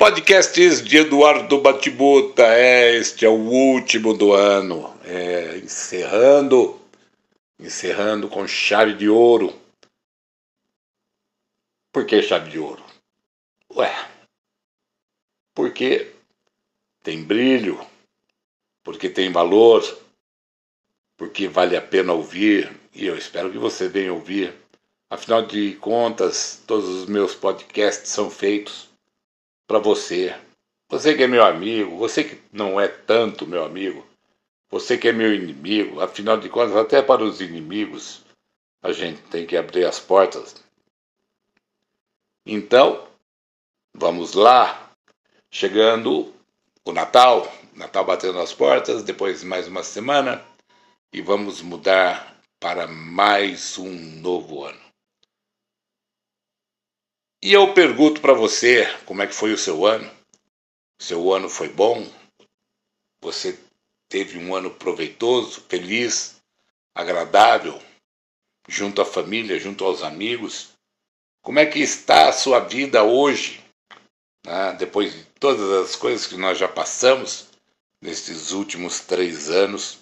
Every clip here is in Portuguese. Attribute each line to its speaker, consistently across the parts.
Speaker 1: Podcasts de Eduardo Batibuta, é, este é o último do ano, é, encerrando, encerrando com chave de ouro. Por que chave de ouro? Ué, porque tem brilho, porque tem valor, porque vale a pena ouvir, e eu espero que você venha ouvir. Afinal de contas, todos os meus podcasts são feitos para você. Você que é meu amigo, você que não é tanto meu amigo, você que é meu inimigo, afinal de contas, até para os inimigos a gente tem que abrir as portas. Então, vamos lá. Chegando o Natal, Natal batendo as portas, depois mais uma semana e vamos mudar para mais um novo ano. E eu pergunto para você, como é que foi o seu ano? Seu ano foi bom? Você teve um ano proveitoso, feliz, agradável, junto à família, junto aos amigos? Como é que está a sua vida hoje? Ah, depois de todas as coisas que nós já passamos nesses últimos três anos,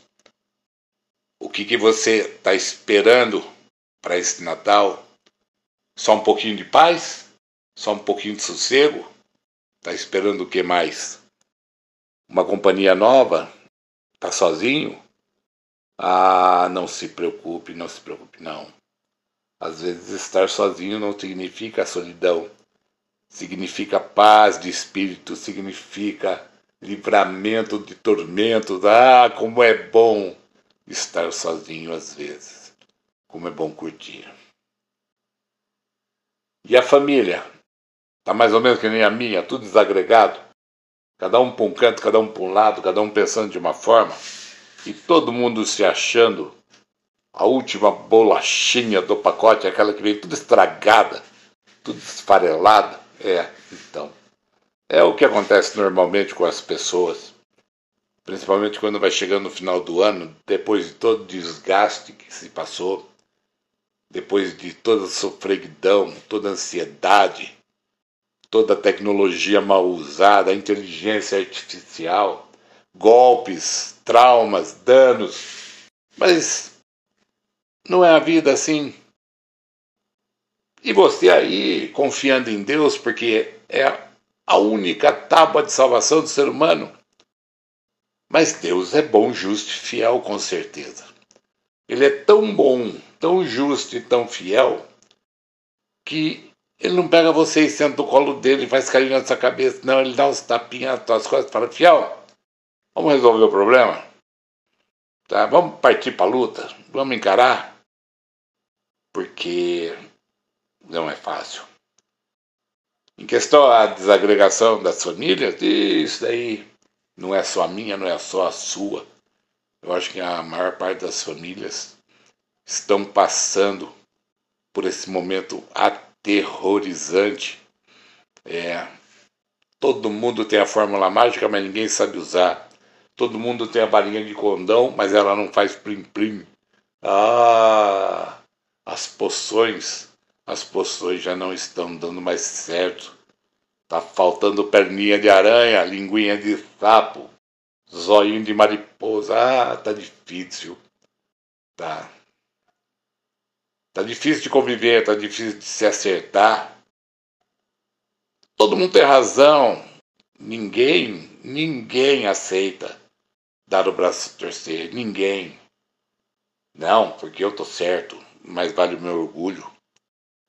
Speaker 1: o que, que você está esperando para esse Natal? Só um pouquinho de paz? Só um pouquinho de sossego? Tá esperando o que mais? Uma companhia nova? Tá sozinho? Ah, não se preocupe, não se preocupe, não. Às vezes estar sozinho não significa solidão. Significa paz de espírito, significa livramento de tormentos. Ah, como é bom estar sozinho às vezes. Como é bom curtir. E a família? Tá mais ou menos que nem a minha, tudo desagregado. Cada um para um canto, cada um para um lado, cada um pensando de uma forma. E todo mundo se achando a última bolachinha do pacote, aquela que vem tudo estragada, tudo esfarelada. É, então. É o que acontece normalmente com as pessoas. Principalmente quando vai chegando no final do ano, depois de todo o desgaste que se passou, depois de toda a sofreguidão, toda a ansiedade, toda a tecnologia mal usada, a inteligência artificial, golpes, traumas, danos. Mas não é a vida assim. E você aí confiando em Deus, porque é a única tábua de salvação do ser humano. Mas Deus é bom, justo e fiel, com certeza. Ele é tão bom, tão justo e tão fiel que ele não pega você e senta no colo dele e faz carinho na sua cabeça. Não, ele dá uns tapinhas nas tuas costas e fala, fiel, vamos resolver o problema? Tá? Vamos partir para a luta? Vamos encarar? Porque não é fácil. Em questão à desagregação das famílias, isso daí não é só a minha, não é só a sua. Eu acho que a maior parte das famílias estão passando por esse momento até aterrorizante. É, todo mundo tem a fórmula mágica, mas ninguém sabe usar. Todo mundo tem a balinha de condão, mas ela não faz plim-plim. Ah, as poções, as poções já não estão dando mais certo. Tá faltando perninha de aranha, linguinha de sapo, zoinho de mariposa. Ah, tá difícil. Tá. Tá difícil de conviver, tá difícil de se acertar. Todo mundo tem razão. Ninguém, ninguém aceita dar o braço a torcer. Ninguém. Não, porque eu tô certo. Mas vale o meu orgulho.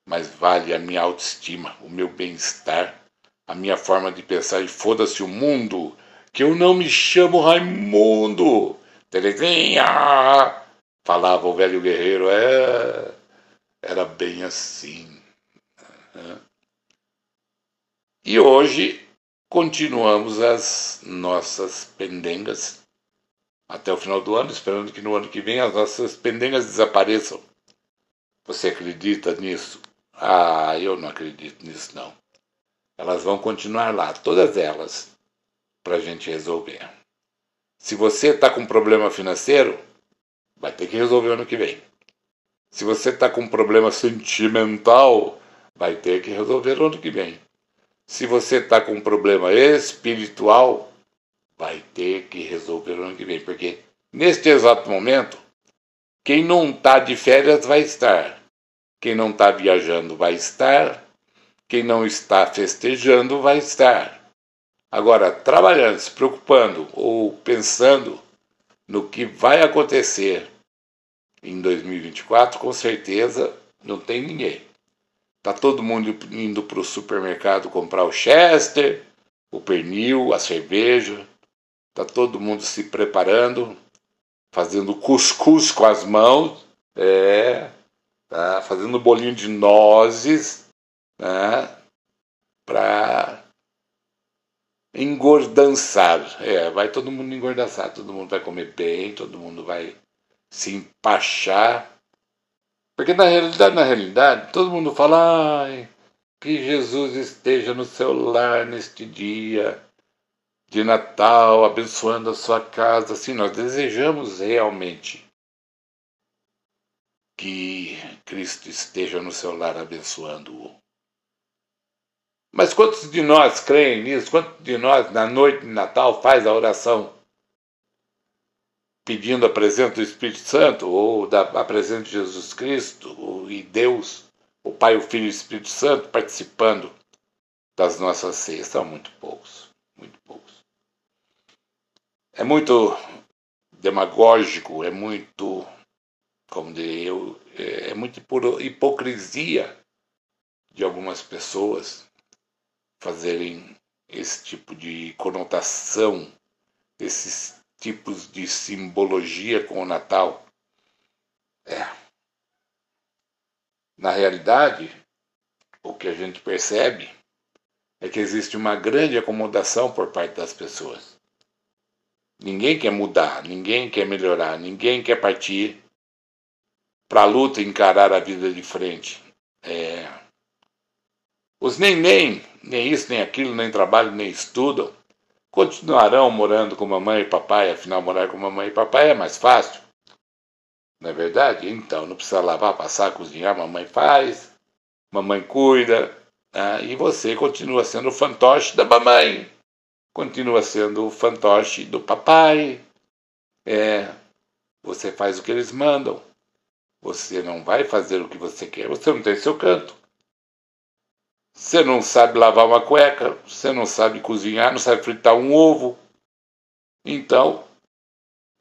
Speaker 1: Mas vale a minha autoestima, o meu bem-estar, a minha forma de pensar. E foda-se o mundo, que eu não me chamo Raimundo. Terezinha! Falava o velho guerreiro. É. Era bem assim. Né? E hoje continuamos as nossas pendengas até o final do ano, esperando que no ano que vem as nossas pendengas desapareçam. Você acredita nisso? Ah, eu não acredito nisso não. Elas vão continuar lá, todas elas, para a gente resolver. Se você está com problema financeiro, vai ter que resolver ano que vem. Se você está com um problema sentimental, vai ter que resolver no ano que vem. Se você está com um problema espiritual, vai ter que resolver no ano que vem, porque neste exato momento, quem não está de férias vai estar, quem não está viajando vai estar, quem não está festejando vai estar. Agora, trabalhando, se preocupando ou pensando no que vai acontecer em 2024, com certeza não tem ninguém. Tá todo mundo indo para o supermercado comprar o Chester, o pernil, a cerveja. Tá todo mundo se preparando, fazendo cuscuz com as mãos, é, tá fazendo bolinho de nozes, né, para engordançar. É, vai todo mundo engordançar, todo mundo vai comer bem, todo mundo vai se empachar. Porque na realidade, na realidade, todo mundo fala, ai, que Jesus esteja no seu lar neste dia de Natal, abençoando a sua casa. Sim, nós desejamos realmente que Cristo esteja no seu lar abençoando-o. Mas quantos de nós creem nisso? Quantos de nós, na noite de Natal, faz a oração pedindo a presença do Espírito Santo, ou da, a presença de Jesus Cristo, e Deus, o Pai, o Filho e o Espírito Santo participando das nossas ceias? São muito poucos, muito poucos. É muito demagógico, é muito, como dizer, eu, é, é muito hipocrisia de algumas pessoas fazerem esse tipo de conotação, esses tipos de simbologia com o Natal. É. Na realidade, o que a gente percebe é que existe uma grande acomodação por parte das pessoas. Ninguém quer mudar, ninguém quer melhorar, ninguém quer partir para a luta encarar a vida de frente. É, os nem nem, nem isso, nem aquilo, nem trabalham, nem estudam, continuarão morando com mamãe e papai, afinal morar com mamãe e papai é mais fácil. Não é verdade? Então, não precisa lavar, passar, cozinhar, mamãe faz, mamãe cuida, ah, e você continua sendo o fantoche da mamãe, continua sendo o fantoche do papai. É, você faz o que eles mandam. Você não vai fazer o que você quer, você não tem seu canto. Você não sabe lavar uma cueca, você não sabe cozinhar, não sabe fritar um ovo. Então,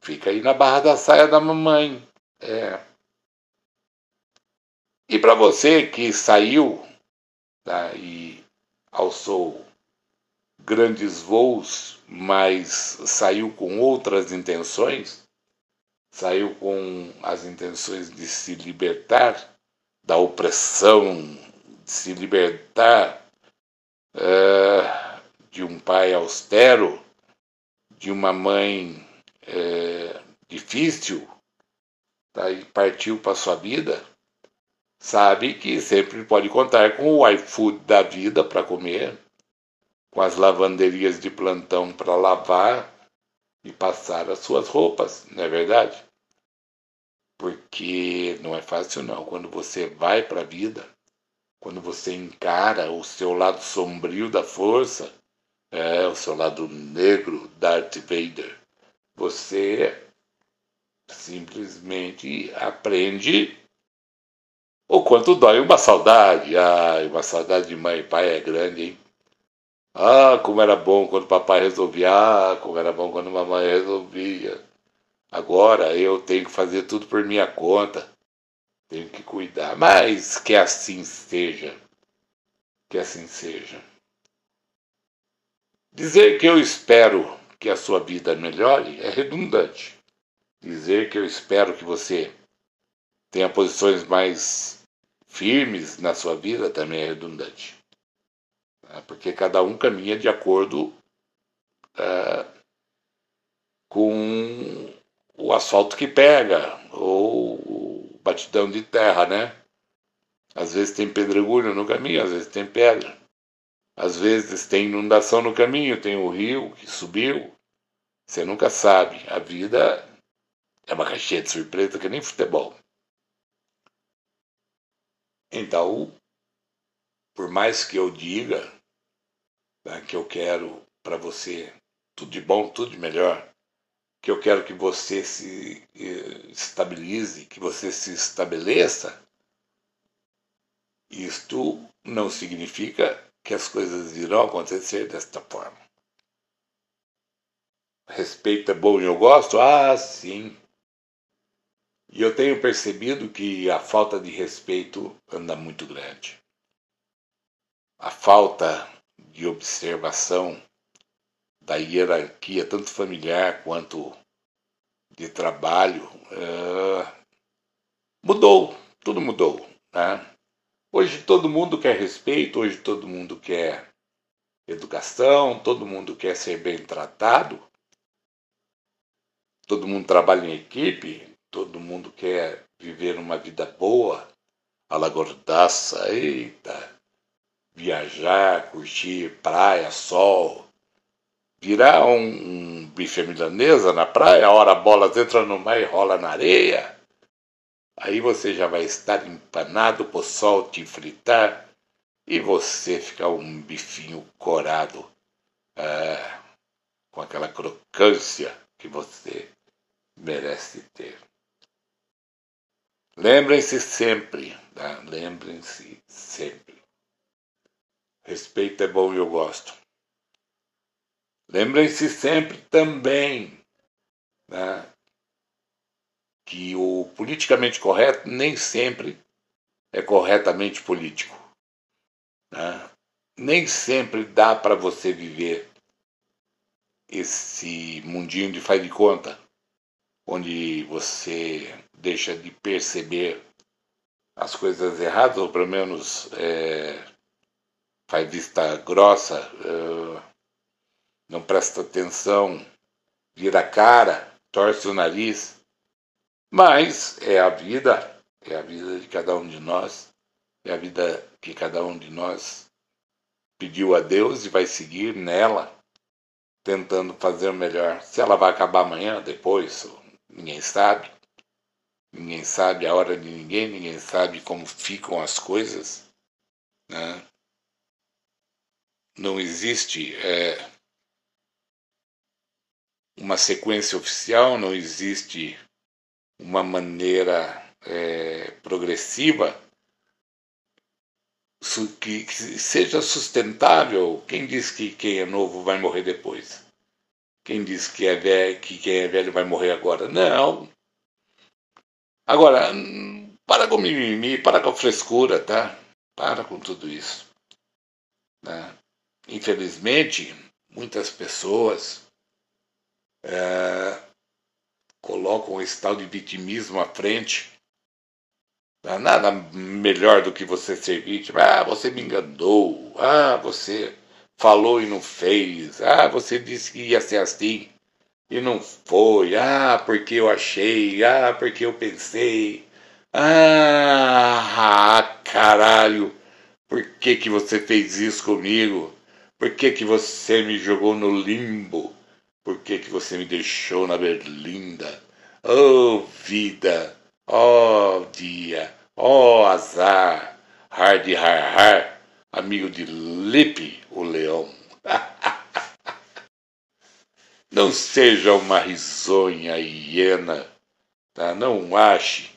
Speaker 1: fica aí na barra da saia da mamãe. É. E para você que saiu tá, e alçou grandes voos, mas saiu com outras intenções, saiu com as intenções de se libertar da opressão se libertar é, de um pai austero, de uma mãe é, difícil, tá, e partiu para sua vida, sabe que sempre pode contar com o iFood da vida para comer, com as lavanderias de plantão para lavar e passar as suas roupas, não é verdade? Porque não é fácil não. Quando você vai para a vida, quando você encara o seu lado sombrio da força, é, o seu lado negro, Darth Vader, você simplesmente aprende o quanto dói uma saudade. Ah, uma saudade de mãe e pai é grande, hein? Ah, como era bom quando papai resolvia. Ah, como era bom quando mamãe resolvia. Agora eu tenho que fazer tudo por minha conta. Tenho que cuidar. Mas que assim seja. Que assim seja. Dizer que eu espero que a sua vida melhore é redundante. Dizer que eu espero que você tenha posições mais firmes na sua vida também é redundante. É, porque cada um caminha de acordo é, com o asfalto que pega, ou batidão de terra, né? Às vezes tem pedregulho no caminho, às vezes tem pedra. Às vezes tem inundação no caminho, tem o rio que subiu. Você nunca sabe. A vida é uma caixinha de surpresa que nem futebol. Então, por mais que eu diga tá? que eu quero para você tudo de bom, tudo de melhor, que eu quero que você se eh, estabilize, que você se estabeleça, isto não significa que as coisas irão acontecer desta forma. Respeito é bom e eu gosto? Ah, sim. E eu tenho percebido que a falta de respeito anda muito grande. A falta de observação da hierarquia, tanto familiar quanto de trabalho, uh, mudou, tudo mudou. Né? Hoje todo mundo quer respeito, hoje todo mundo quer educação, todo mundo quer ser bem tratado, todo mundo trabalha em equipe, todo mundo quer viver uma vida boa, a la gordaça, eita, viajar, curtir praia, sol, virar um, um bife milanesa na praia, hora a bola entra no mar e rola na areia, aí você já vai estar empanado por sol te fritar e você ficar um bifinho corado é, com aquela crocância que você merece ter. Lembrem-se sempre, tá? lembrem-se sempre. Respeito é bom e eu gosto. Lembrem-se sempre também né, que o politicamente correto nem sempre é corretamente político. Né? Nem sempre dá para você viver esse mundinho de faz de conta, onde você deixa de perceber as coisas erradas, ou pelo menos é, faz vista grossa. É, não presta atenção, vira a cara, torce o nariz. Mas é a vida, é a vida de cada um de nós, é a vida que cada um de nós pediu a Deus e vai seguir nela, tentando fazer o melhor. Se ela vai acabar amanhã, depois, ninguém sabe. Ninguém sabe a hora de ninguém, ninguém sabe como ficam as coisas. Né? Não existe é, uma sequência oficial, não existe uma maneira é, progressiva que, que, seja sustentável. Quem diz que quem é novo vai morrer depois? Quem diz que, é velho, que quem é velho vai morrer agora? Não. Agora, para com mimimi, para com a frescura, tá? Para com tudo isso. Né? Infelizmente, muitas pessoas é, colocam esse tal de vitimismo à frente. Há nada melhor do que você ser vítima. Ah, você me enganou. Ah, você falou e não fez. Ah, você disse que ia ser assim e não foi. Ah, porque eu achei. Ah, porque eu pensei. Ah, caralho. Por que, que você fez isso comigo? Por que, que você me jogou no limbo? Por que, que você me deixou na berlinda? Oh, vida! Oh, dia! Oh, azar! Hard har har, amigo de Lipe, o leão. Não seja uma risonha hiena, tá? Não ache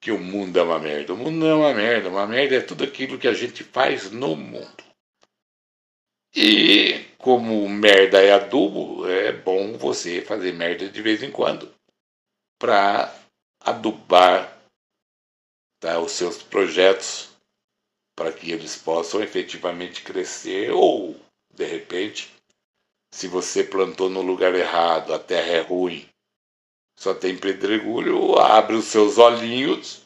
Speaker 1: que o mundo é uma merda. O mundo não é uma merda. Uma merda é tudo aquilo que a gente faz no mundo. E como merda é adubo, é bom você fazer merda de vez em quando para adubar tá, os seus projetos para que eles possam efetivamente crescer ou, de repente, se você plantou no lugar errado, a terra é ruim, só tem pedregulho, abre os seus olhinhos,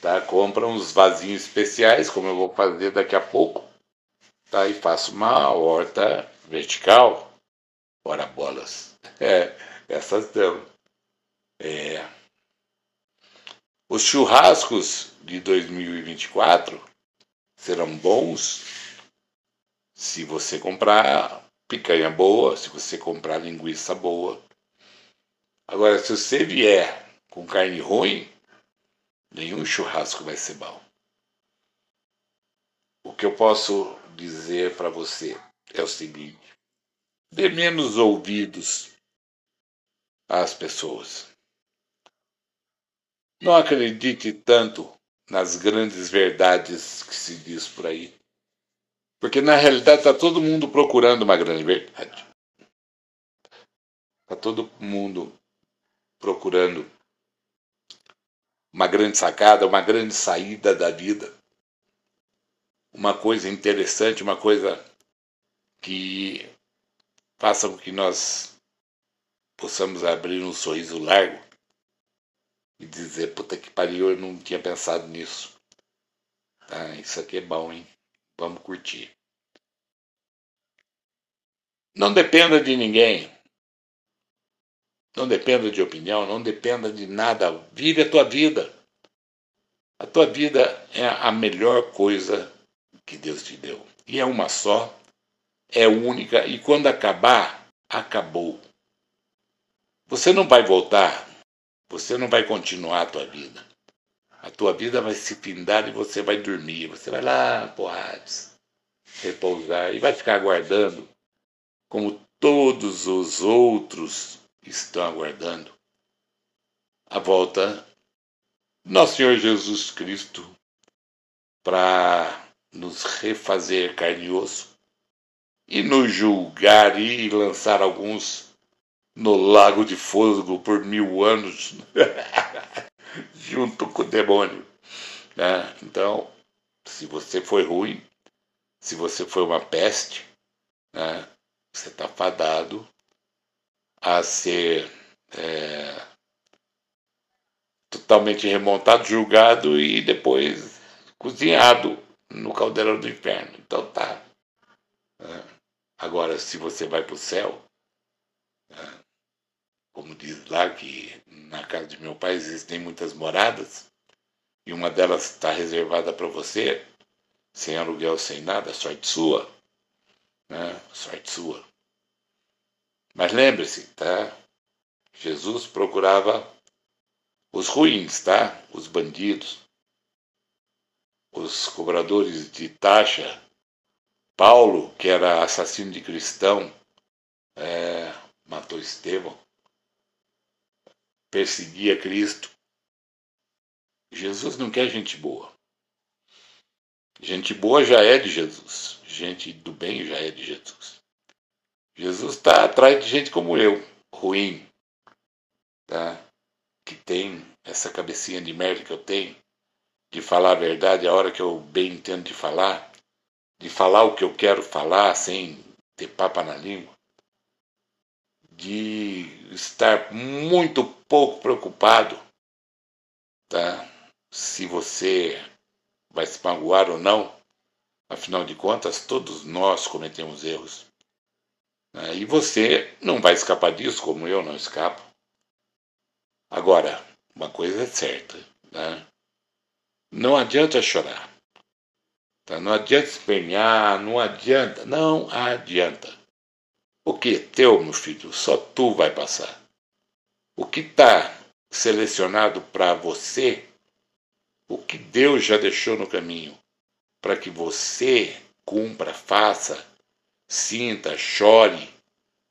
Speaker 1: tá? compra uns vasinhos especiais, como eu vou fazer daqui a pouco, tá? e faço uma horta vertical. Ora bolas. É, essas dão. É. Os churrascos de 2024 serão bons se você comprar picanha boa, se você comprar linguiça boa. Agora, se você vier com carne ruim, nenhum churrasco vai ser bom. O que eu posso dizer para você é o seguinte: dê menos ouvidos às pessoas. Não acredite tanto nas grandes verdades que se diz por aí. Porque na realidade está todo mundo procurando uma grande verdade. Está todo mundo procurando uma grande sacada, uma grande saída da vida. Uma coisa interessante, uma coisa que faça com que nós possamos abrir um sorriso largo e dizer, puta que pariu, eu não tinha pensado nisso. Tá, isso aqui é bom, hein? Vamos curtir. Não dependa de ninguém. Não dependa de opinião, não dependa de nada. Vive a tua vida. A tua vida é a melhor coisa que Deus te deu. E é uma só, é única, e quando acabar, acabou. Você não vai voltar, você não vai continuar a tua vida. A tua vida vai se findar e você vai dormir. Você vai lá, porrades, repousar e vai ficar aguardando, como todos os outros estão aguardando, a volta nosso Senhor Jesus Cristo para nos refazer carne e osso e nos julgar e lançar alguns no lago de fogo por mil anos. junto com o demônio. Né? Então, se você foi ruim, se você foi uma peste, né? você está fadado a ser é, totalmente remontado, julgado e depois cozinhado no caldeirão do inferno. Então tá. Né? Agora, se você vai para o céu, né? como diz lá que na casa de meu pai existem muitas moradas e uma delas está reservada para você, sem aluguel, sem nada, sorte sua, né? Sorte sua. Mas lembre-se, tá? Jesus procurava os ruins, tá? Os bandidos, os cobradores de taxa. Paulo, que era assassino de cristão, é, matou Estevão perseguia Cristo. Jesus não quer gente boa. Gente boa já é de Jesus. Gente do bem já é de Jesus. Jesus está atrás de gente como eu, ruim, tá? que tem essa cabecinha de merda que eu tenho, de falar a verdade a hora que eu bem entendo de falar, de falar o que eu quero falar sem ter papa na língua de estar muito pouco preocupado tá? se você vai se magoar ou não. Afinal de contas, todos nós cometemos erros. Né? E você não vai escapar disso, como eu não escapo. Agora, uma coisa é certa: né? Não adianta chorar. Tá? Não adianta espernear, não adianta, não adianta. O que é teu, meu filho, só tu vai passar. O que está selecionado para você, o que Deus já deixou no caminho, para que você cumpra, faça, sinta, chore,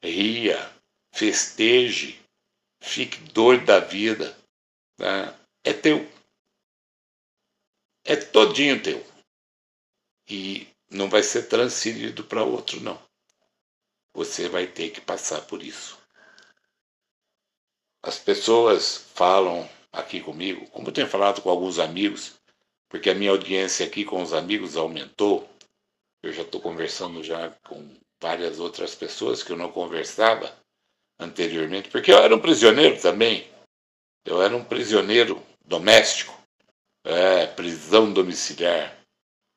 Speaker 1: ria, festeje, fique doido da vida, tá? é teu. É todinho teu. E não vai ser transferido para outro, não. Você vai ter que passar por isso. As pessoas falam aqui comigo, como eu tenho falado com alguns amigos, porque a minha audiência aqui com os amigos aumentou. Eu já estou conversando já com várias outras pessoas que eu não conversava anteriormente, porque eu era um prisioneiro também. Eu era um prisioneiro doméstico, é, prisão domiciliar.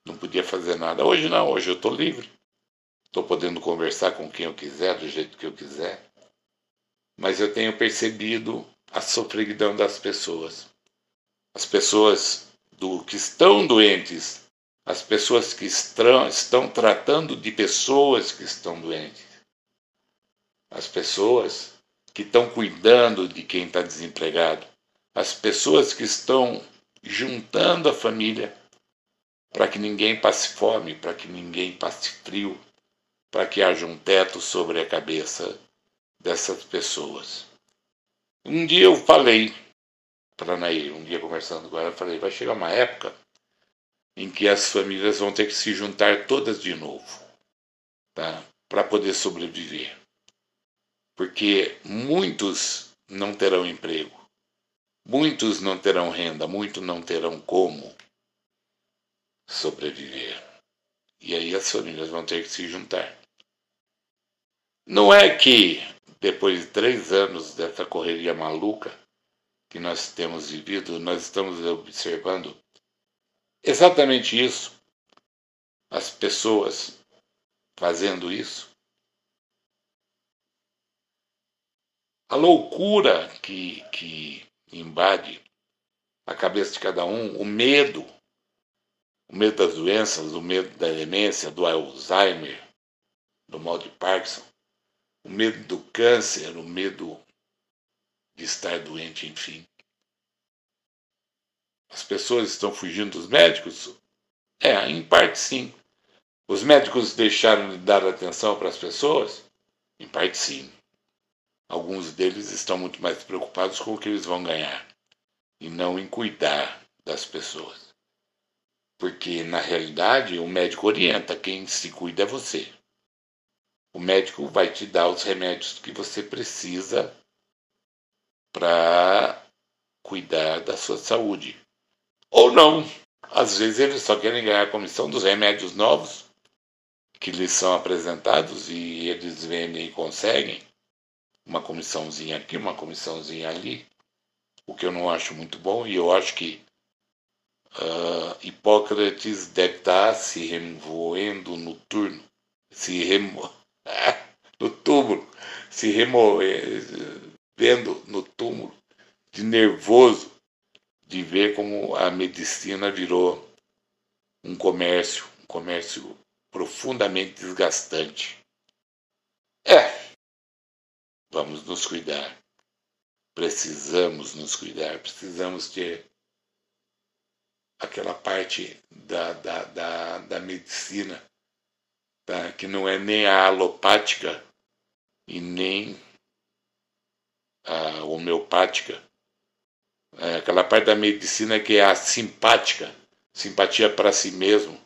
Speaker 1: Não podia fazer nada. Hoje não, hoje eu estou livre. Estou podendo conversar com quem eu quiser, do jeito que eu quiser. Mas eu tenho percebido a sofreguidão das pessoas. As pessoas do que estão doentes, as pessoas que estão, estão tratando de pessoas que estão doentes, as pessoas que estão cuidando de quem está desempregado, as pessoas que estão juntando a família para que ninguém passe fome, para que ninguém passe frio, para que haja um teto sobre a cabeça dessas pessoas. Um dia eu falei para Nair, um dia conversando com ela, eu falei: vai chegar uma época em que as famílias vão ter que se juntar todas de novo, tá? Para poder sobreviver. Porque muitos não terão emprego, muitos não terão renda, muitos não terão como sobreviver. E aí as famílias vão ter que se juntar. Não é que, depois de três anos dessa correria maluca que nós temos vivido, nós estamos observando exatamente isso. As pessoas fazendo isso. A loucura que, que invade a cabeça de cada um, o medo o medo das doenças, o medo da demência, do Alzheimer, do mal de Parkinson, o medo do câncer, o medo de estar doente, enfim. As pessoas estão fugindo dos médicos? É, em parte sim. Os médicos deixaram de dar atenção para as pessoas? Em parte sim. Alguns deles estão muito mais preocupados com o que eles vão ganhar e não em cuidar das pessoas. Porque, na realidade, o médico orienta, quem se cuida é você. O médico vai te dar os remédios que você precisa para cuidar da sua saúde. Ou não. Às vezes eles só querem ganhar a comissão dos remédios novos que lhes são apresentados e eles vendem e conseguem uma comissãozinha aqui, uma comissãozinha ali, o que eu não acho muito bom e eu acho que Uh, Hipócrates deve estar se remoendo no turno, se remo... no túmulo, se removendo no túmulo, de nervoso de ver como a medicina virou um comércio, um comércio profundamente desgastante. É, vamos nos cuidar. Precisamos nos cuidar, precisamos ter aquela parte da, da, da, da medicina, tá? que não é nem a alopática e nem a homeopática. É aquela parte da medicina que é a simpática, simpatia para si mesmo,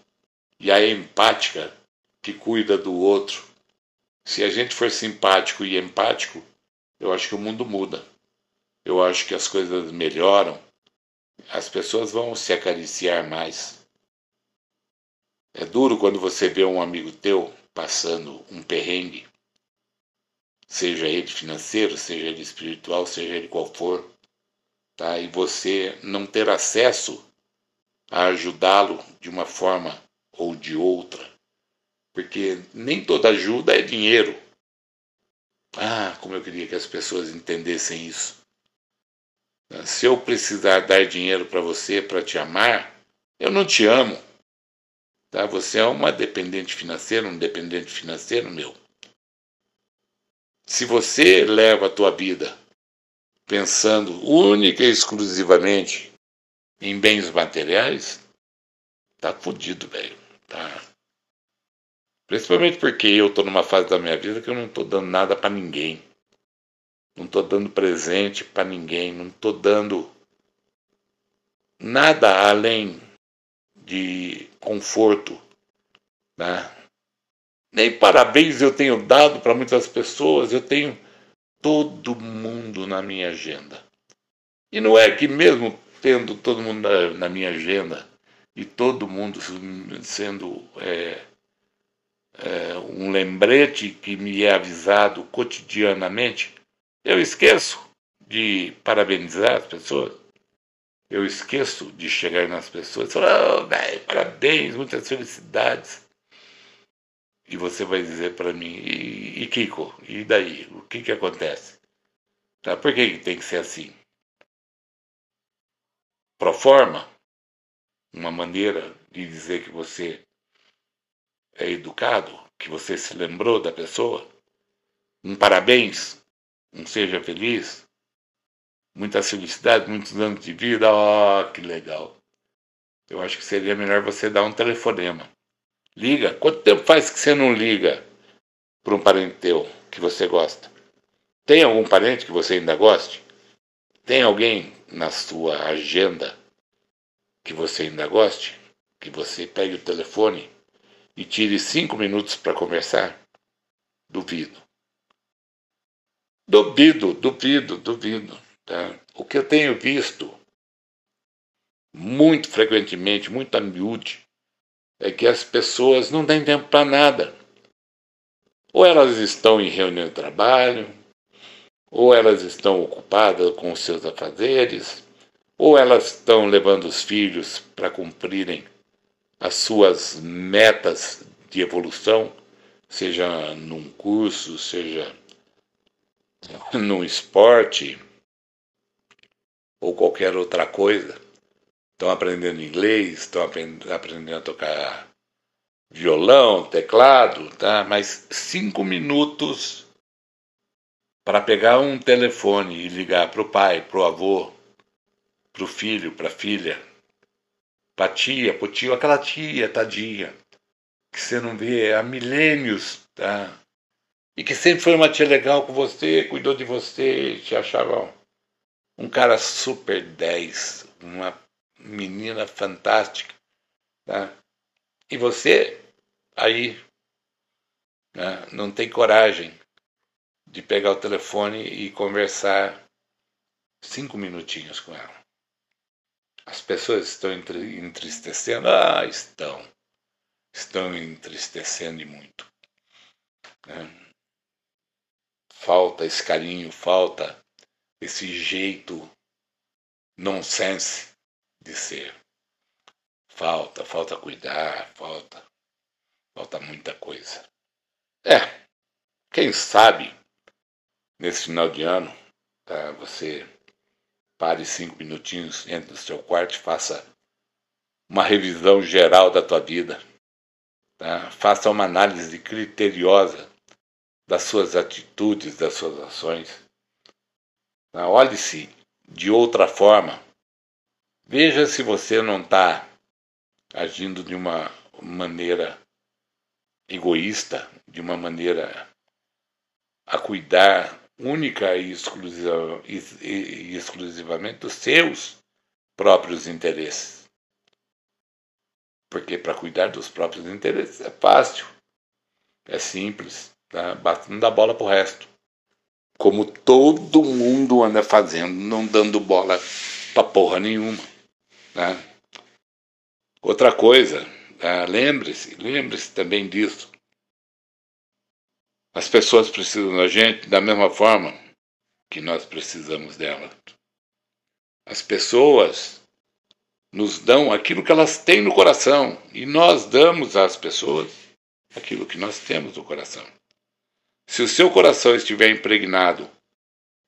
Speaker 1: e a empática, que cuida do outro. Se a gente for simpático e empático, eu acho que o mundo muda. Eu acho que as coisas melhoram as pessoas vão se acariciar mais. É duro quando você vê um amigo teu passando um perrengue, seja ele financeiro, seja ele espiritual, seja ele qual for, tá? E você não ter acesso a ajudá-lo de uma forma ou de outra, porque nem toda ajuda é dinheiro. Ah, como eu queria que as pessoas entendessem isso. Se eu precisar dar dinheiro para você para te amar, eu não te amo. Tá? Você é uma dependente financeira, um dependente financeiro meu. Se você leva a tua vida pensando única e exclusivamente em bens materiais, tá fodido, velho. Tá. Principalmente porque eu tô numa fase da minha vida que eu não tô dando nada para ninguém não estou dando presente para ninguém, não estou dando nada além de conforto. Né? Nem parabéns eu tenho dado para muitas pessoas, eu tenho todo mundo na minha agenda. E não é que mesmo tendo todo mundo na, na minha agenda e todo mundo sendo é, é, um lembrete que me é avisado cotidianamente, eu esqueço de parabenizar as pessoas. Eu esqueço de chegar nas pessoas e falar, oh, véio, parabéns, muitas felicidades. E você vai dizer para mim, e, e, Kiko, e daí? O que, que acontece? Tá? Por que, que tem que ser assim? Pro forma, uma maneira de dizer que você é educado, que você se lembrou da pessoa. Um parabéns, um seja feliz, muita felicidade, muitos anos de vida, ó, oh, que legal. eu acho que seria melhor você dar um telefonema. Liga. Quanto tempo faz que você não liga para um parente teu que você gosta? Tem algum parente que você ainda goste? Tem alguém na sua agenda que você ainda goste? Que você pegue o telefone e tire cinco minutos para conversar? Duvido. Duvido, duvido, duvido. Tá? O que eu tenho visto muito frequentemente, muito a miúde, é que as pessoas não têm tempo para nada. Ou elas estão em reunião de trabalho, ou elas estão ocupadas com os seus afazeres, ou elas estão levando os filhos para cumprirem as suas metas de evolução, seja num curso, seja num esporte ou qualquer outra coisa. Estão aprendendo inglês, estão aprendendo a tocar violão, teclado, tá? Mas cinco minutos para pegar um telefone e ligar para o pai, para o avô, para o filho, para a filha, para a tia, para o tio, aquela tia tadinha que você não vê há milênios, tá? E que sempre foi uma tia legal com você, cuidou de você, te achava um cara super 10, uma menina fantástica, tá? E você aí né, não tem coragem de pegar o telefone e conversar cinco minutinhos com ela. As pessoas estão entristecendo? Ah, estão. Estão entristecendo e muito. Né? Falta esse carinho, falta esse jeito nonsense de ser. Falta, falta cuidar, falta, falta muita coisa. É, quem sabe nesse final de ano tá, você pare cinco minutinhos, entre no seu quarto e faça uma revisão geral da tua vida. Tá? Faça uma análise criteriosa das suas atitudes, das suas ações. Tá? Olhe-se de outra forma Veja se você não está agindo de uma maneira egoísta, de uma maneira a cuidar única e, exclusiva, e, e exclusivamente dos seus próprios interesses. Porque para cuidar dos próprios interesses é fácil, é simples, tá? basta não dar bola para o resto. Como todo mundo anda fazendo, não dando bola para porra nenhuma. Tá? Outra coisa, tá? lembre-se, lembre-se também disso. As pessoas precisam da gente da mesma forma que nós precisamos delas. As pessoas nos dão aquilo que elas têm no coração e nós damos às pessoas aquilo que nós temos no coração. Se o seu coração estiver impregnado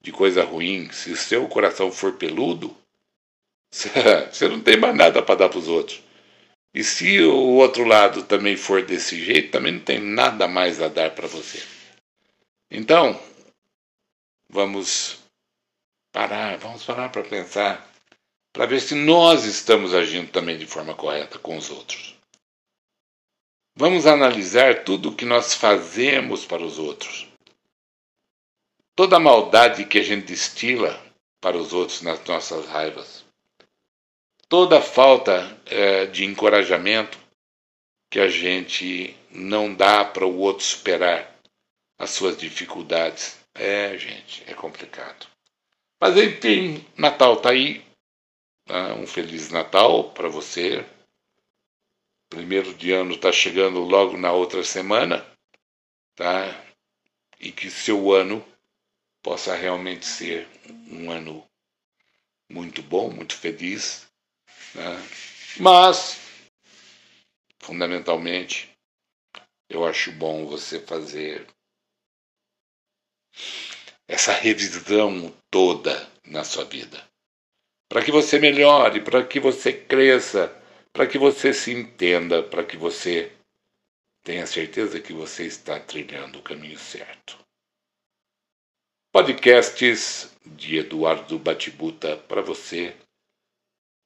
Speaker 1: de coisa ruim, se o seu coração for peludo, Você não tem mais nada para dar para os outros. E se o outro lado também for desse jeito, também não tem nada mais a dar para você. Então, vamos parar, vamos parar para pensar, para ver se nós estamos agindo também de forma correta com os outros. Vamos analisar tudo o que nós fazemos para os outros. Toda a maldade que a gente destila para os outros nas nossas raivas toda falta é, de encorajamento que a gente não dá para o outro superar as suas dificuldades. É, gente, é complicado. Mas enfim, Natal tá aí. Tá? Um feliz Natal para você. Primeiro de ano está chegando logo na outra semana, tá? E que seu ano possa realmente ser um ano muito bom, muito feliz, né? Mas, fundamentalmente, eu acho bom você fazer essa revisão toda na sua vida. Para que você melhore, para que você cresça, para que você se entenda, para que você tenha certeza que você está trilhando o caminho certo. Podcasts de Eduardo Batibuta para você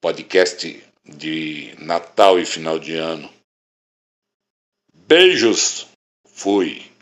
Speaker 1: podcast de Natal e final de ano. Beijos, fui.